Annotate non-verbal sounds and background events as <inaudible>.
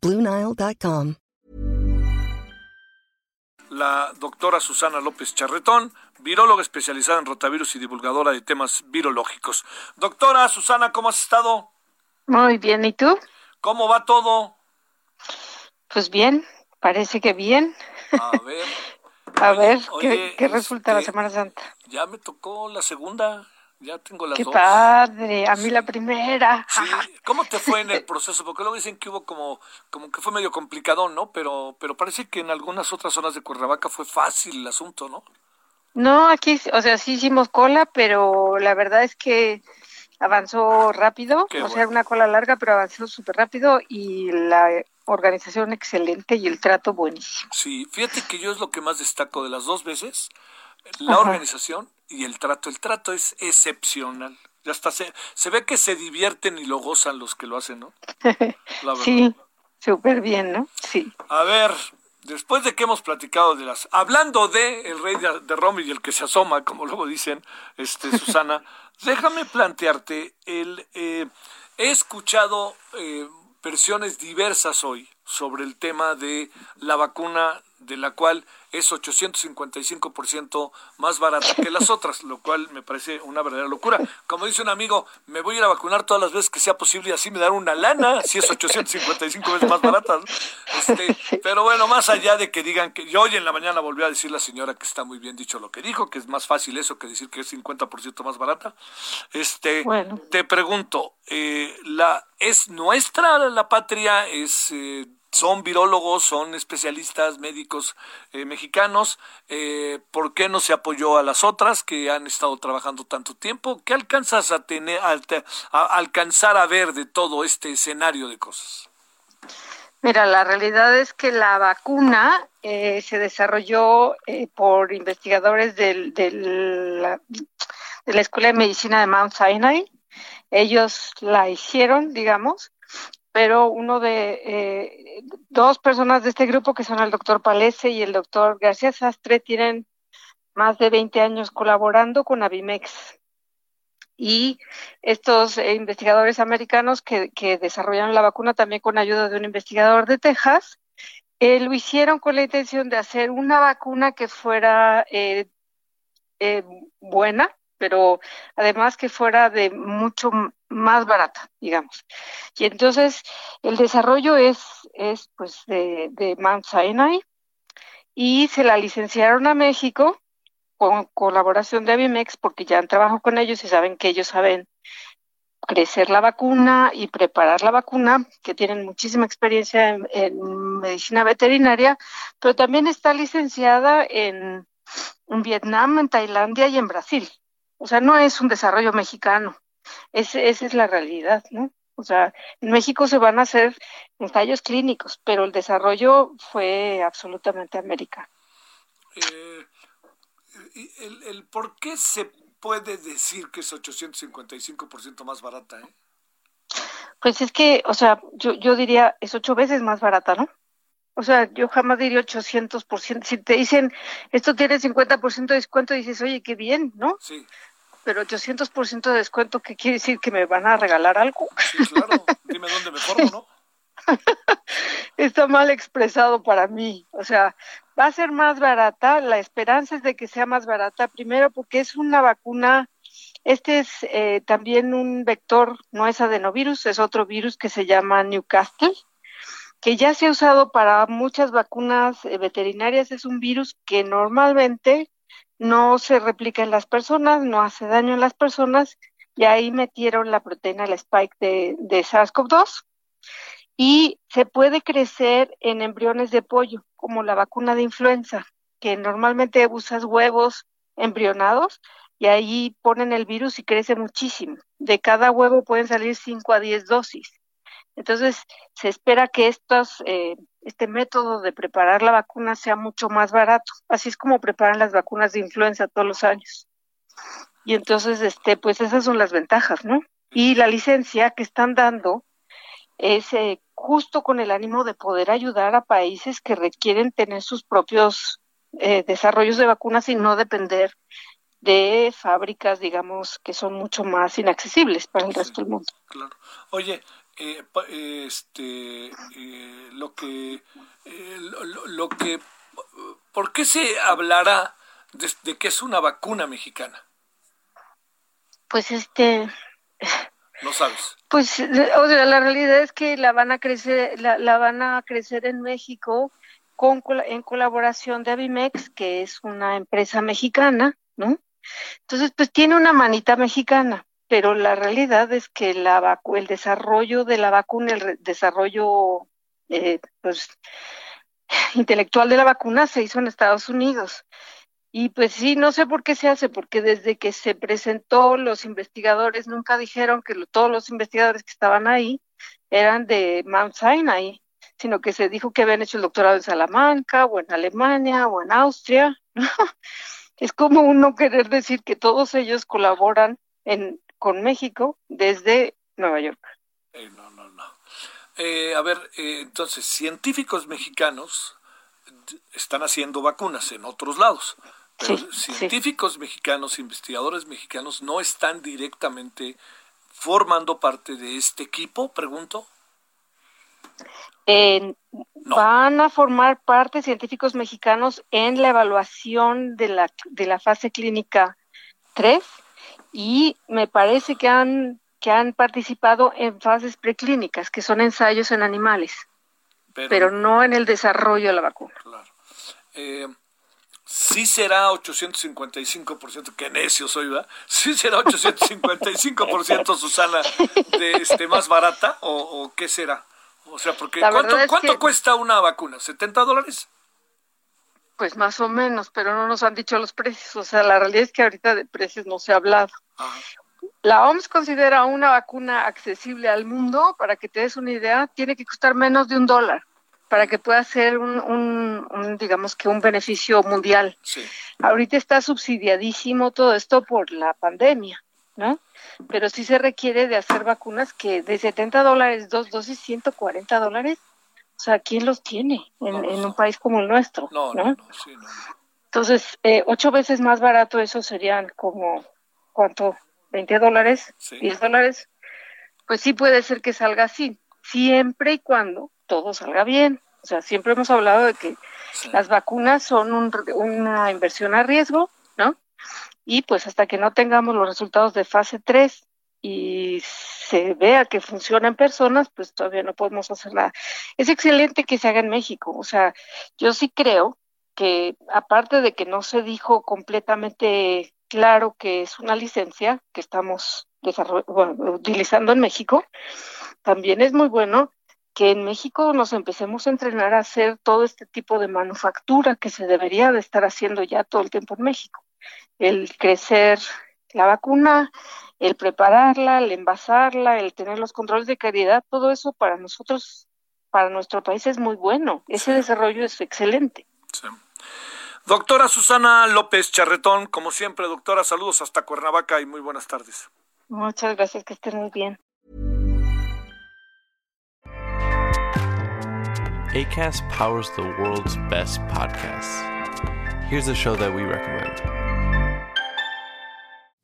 Bluenile.com. La doctora Susana López Charretón, viróloga especializada en rotavirus y divulgadora de temas virológicos. Doctora Susana, ¿cómo has estado? Muy bien, ¿y tú? ¿Cómo va todo? Pues bien, parece que bien. A ver. <laughs> A Oye, ver, oye, ¿qué, qué resulta la este, Semana Santa? Ya me tocó la segunda, ya tengo las Qué dos. padre, a mí la primera. Sí, <laughs> ¿cómo te fue en el <laughs> proceso? Porque luego dicen que hubo como, como que fue medio complicado, ¿no? Pero, pero parece que en algunas otras zonas de Cuernavaca fue fácil el asunto, ¿no? No, aquí, o sea, sí hicimos cola, pero la verdad es que avanzó rápido, Qué o sea, bueno. una cola larga, pero avanzó súper rápido y la organización excelente y el trato buenísimo. Sí, fíjate que yo es lo que más destaco de las dos veces, la Ajá. organización y el trato. El trato es excepcional. Ya hasta se, se ve que se divierten y lo gozan los que lo hacen, ¿no? <laughs> La. Sí, súper bien, ¿no? Sí. A ver, después de que hemos platicado de las... Hablando de el rey de, de Roma y el que se asoma, como luego dicen, este <laughs> Susana, déjame plantearte, el, eh, he escuchado eh, versiones diversas hoy sobre el tema de la vacuna de la cual es 855% más barata que las otras, lo cual me parece una verdadera locura. Como dice un amigo, me voy a ir a vacunar todas las veces que sea posible y así me dan una lana, si es 855 veces más barata. Este, <laughs> pero bueno, más allá de que digan que yo hoy en la mañana volvió a decir la señora que está muy bien dicho lo que dijo, que es más fácil eso que decir que es 50% más barata. Este, Bueno. te pregunto, eh, la es nuestra la patria es eh, son virólogos, son especialistas médicos eh, mexicanos. Eh, ¿Por qué no se apoyó a las otras que han estado trabajando tanto tiempo? ¿Qué alcanzas a tener, a, alcanzar a ver de todo este escenario de cosas? Mira, la realidad es que la vacuna eh, se desarrolló eh, por investigadores de la Escuela de Medicina de Mount Sinai. Ellos la hicieron, digamos, pero uno de eh, dos personas de este grupo, que son el doctor Palese y el doctor García Sastre, tienen más de 20 años colaborando con Avimex. Y estos eh, investigadores americanos que, que desarrollaron la vacuna también con ayuda de un investigador de Texas, eh, lo hicieron con la intención de hacer una vacuna que fuera eh, buena, pero además que fuera de mucho más barata, digamos. Y entonces el desarrollo es, es pues de, de Mount Sinai y se la licenciaron a México con colaboración de Avimex porque ya han trabajado con ellos y saben que ellos saben crecer la vacuna y preparar la vacuna, que tienen muchísima experiencia en, medicina veterinaria, pero también está licenciada en, en Vietnam, en Tailandia y en Brasil. O sea, no es un desarrollo mexicano, es, esa es la realidad, ¿no? O sea, en México se van a hacer ensayos clínicos, pero el desarrollo fue absolutamente americano. Eh, el, el por qué se puede decir que es 855% más barata, ¿eh? Pues es que, o sea, yo, yo diría, es ocho veces más barata, ¿no? O sea, yo jamás diría 800%. Si te dicen, esto tiene 50% de descuento, dices, oye, qué bien, ¿no? Sí, Pero 800% de descuento, ¿qué quiere decir? ¿Que me van a regalar algo? sí, claro. Dime dónde me formo, ¿no? <laughs> Está mal expresado para mí. O sea, va a ser más barata. La esperanza es de que sea más barata, primero porque es una vacuna. Este es eh, también un vector, no es adenovirus, es otro virus que se llama Newcastle, que ya se ha usado para muchas vacunas eh, veterinarias. Es un virus que normalmente no se replica en las personas, no hace daño en las personas, y ahí metieron la proteína, la spike de, de SARS-CoV-2 y se puede crecer en embriones de pollo, como la vacuna de influenza, que normalmente usas huevos embrionados y ahí ponen el virus y crece muchísimo. De cada huevo pueden salir 5 a 10 dosis. Entonces, se espera que estos, eh, este método de preparar la vacuna sea mucho más barato. Así es como preparan las vacunas de influenza todos los años. Y entonces, este, pues esas son las ventajas, ¿no? Y la licencia que están dando es eh, justo con el ánimo de poder ayudar a países que requieren tener sus propios eh, desarrollos de vacunas y no depender de fábricas, digamos, que son mucho más inaccesibles para el resto del mundo. Claro. Oye, eh, este, eh, lo que, lo, que, ¿por qué se hablará de, de que es una vacuna mexicana? Pues este, no sabes. Pues, o sea, la realidad es que la van a crecer, la, la van a crecer en México con, en colaboración de Avimex, que es una empresa mexicana, ¿no? Entonces, pues tiene una manita mexicana, pero la realidad es que la el desarrollo de la vacuna, el desarrollo eh, pues, intelectual de la vacuna se hizo en Estados Unidos. Y pues sí, no sé por qué se hace, porque desde que se presentó los investigadores nunca dijeron que todos los investigadores que estaban ahí eran de Mount Sinai, sino que se dijo que habían hecho el doctorado en Salamanca o en Alemania o en Austria. <laughs> es como uno querer decir que todos ellos colaboran en, con México desde Nueva York. Eh, no, no, no. Eh, a ver, eh, entonces, científicos mexicanos están haciendo vacunas en otros lados. Pero científicos mexicanos, investigadores mexicanos, no están directamente formando parte de este equipo, pregunto. Van a formar parte científicos mexicanos en la evaluación de la, de la fase clínica 3 y me parece que han, que han participado en fases preclínicas, que son ensayos en animales, pero, no en el desarrollo de la vacuna. Claro. Eh, sí será 855%, qué necio soy, ¿verdad? Sí será 855%, Susana, de este más barata o, qué será? O sea, porque ¿cuánto, ¿cuánto cuesta una vacuna? ¿70 dólares? Pues más o menos, pero no nos han dicho los precios. O sea, la realidad es que ahorita de precios no se ha hablado. La OMS considera una vacuna accesible al mundo, para que te des una idea, tiene que costar menos de un dólar para que pueda ser un, digamos que un beneficio mundial. Ahorita está subsidiadísimo todo esto por la pandemia, ¿no? Pero sí se requiere de hacer vacunas que de 70 dólares, dos dosis, 140 dólares, o sea, ¿quién los tiene en, un país como el nuestro? No, no, Entonces, eh, ocho veces más barato, eso serían como, ¿cuánto? ¿20 dólares? ¿10 dólares? Pues sí puede ser que salga así, siempre y cuando todo salga bien. O sea, siempre hemos hablado de que las vacunas son una inversión a riesgo, ¿no? Y pues hasta que no tengamos los resultados de fase 3 y se vea que funciona en personas, pues todavía no podemos hacer nada. Es excelente que se haga en México. O sea, yo sí creo que aparte de que no se dijo completamente claro que es una licencia que estamos utilizando en México, también es muy bueno que en México nos empecemos a entrenar a hacer todo este tipo de manufactura que se debería de estar haciendo ya todo el tiempo en México. El crecer la vacuna, el prepararla, el envasarla, el tener los controles de calidad, todo eso para nosotros, para nuestro país es muy bueno. Ese desarrollo es excelente. Doctora Susana López Charretón, como siempre, doctora, saludos hasta Cuernavaca y muy buenas tardes. Muchas gracias, que estén muy bien. ACAST powers the world's best podcasts. Here's a show that we recommend.